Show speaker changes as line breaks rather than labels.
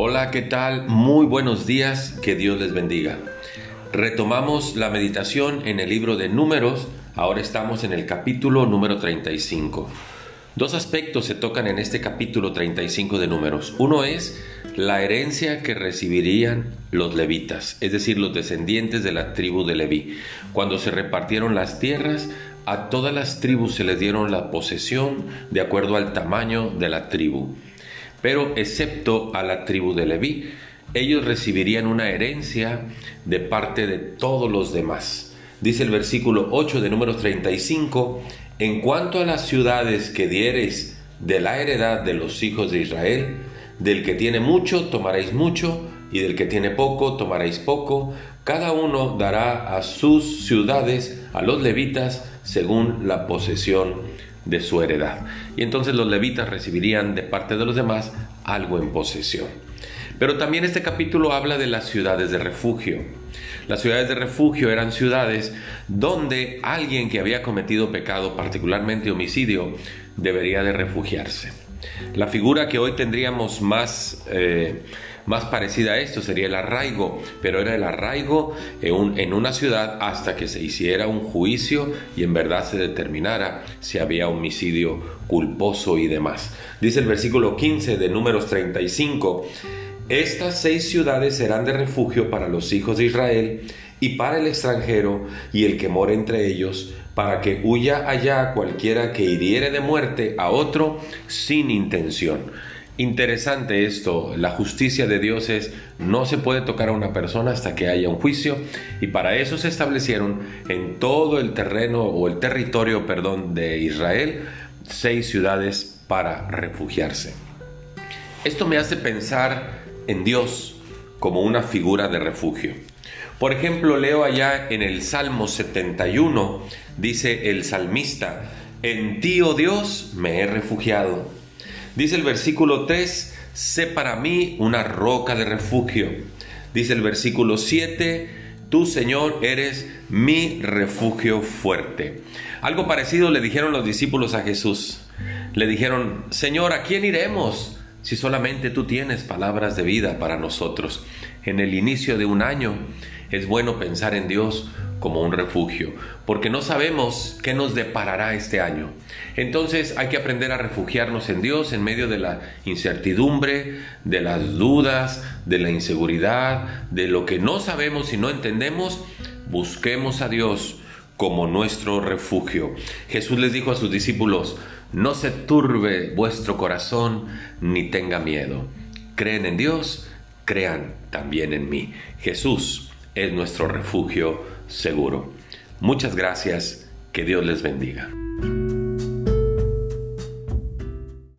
Hola, ¿qué tal? Muy buenos días, que Dios les bendiga. Retomamos la meditación en el libro de números, ahora estamos en el capítulo número 35. Dos aspectos se tocan en este capítulo 35 de números. Uno es la herencia que recibirían los levitas, es decir, los descendientes de la tribu de Leví. Cuando se repartieron las tierras, a todas las tribus se les dieron la posesión de acuerdo al tamaño de la tribu pero excepto a la tribu de Leví, ellos recibirían una herencia de parte de todos los demás. Dice el versículo 8 de número 35, en cuanto a las ciudades que diereis de la heredad de los hijos de Israel, del que tiene mucho tomaréis mucho, y del que tiene poco tomaréis poco, cada uno dará a sus ciudades, a los levitas, según la posesión de su heredad. Y entonces los levitas recibirían de parte de los demás algo en posesión. Pero también este capítulo habla de las ciudades de refugio. Las ciudades de refugio eran ciudades donde alguien que había cometido pecado, particularmente homicidio, debería de refugiarse. La figura que hoy tendríamos más eh, más parecida a esto sería el arraigo, pero era el arraigo en, una ciudad hasta que se hiciera un juicio y en verdad se determinara si había homicidio culposo y demás. Dice el versículo 15 de números 35, estas seis ciudades serán de refugio para los hijos de Israel y para el extranjero y el que mora entre ellos, para que huya allá cualquiera que hiriere de muerte a otro sin intención. Interesante esto, la justicia de Dios es no se puede tocar a una persona hasta que haya un juicio y para eso se establecieron en todo el terreno o el territorio, perdón, de Israel seis ciudades para refugiarse. Esto me hace pensar en Dios como una figura de refugio. Por ejemplo, leo allá en el Salmo 71, dice el salmista, en ti, oh Dios, me he refugiado Dice el versículo 3, sé para mí una roca de refugio. Dice el versículo 7, tú Señor eres mi refugio fuerte. Algo parecido le dijeron los discípulos a Jesús. Le dijeron, Señor, ¿a quién iremos si solamente tú tienes palabras de vida para nosotros? En el inicio de un año es bueno pensar en Dios como un refugio, porque no sabemos qué nos deparará este año. Entonces hay que aprender a refugiarnos en Dios en medio de la incertidumbre, de las dudas, de la inseguridad, de lo que no sabemos y no entendemos. Busquemos a Dios como nuestro refugio. Jesús les dijo a sus discípulos, no se turbe vuestro corazón ni tenga miedo. Creen en Dios, crean también en mí. Jesús es nuestro refugio seguro. Muchas gracias, que Dios les bendiga.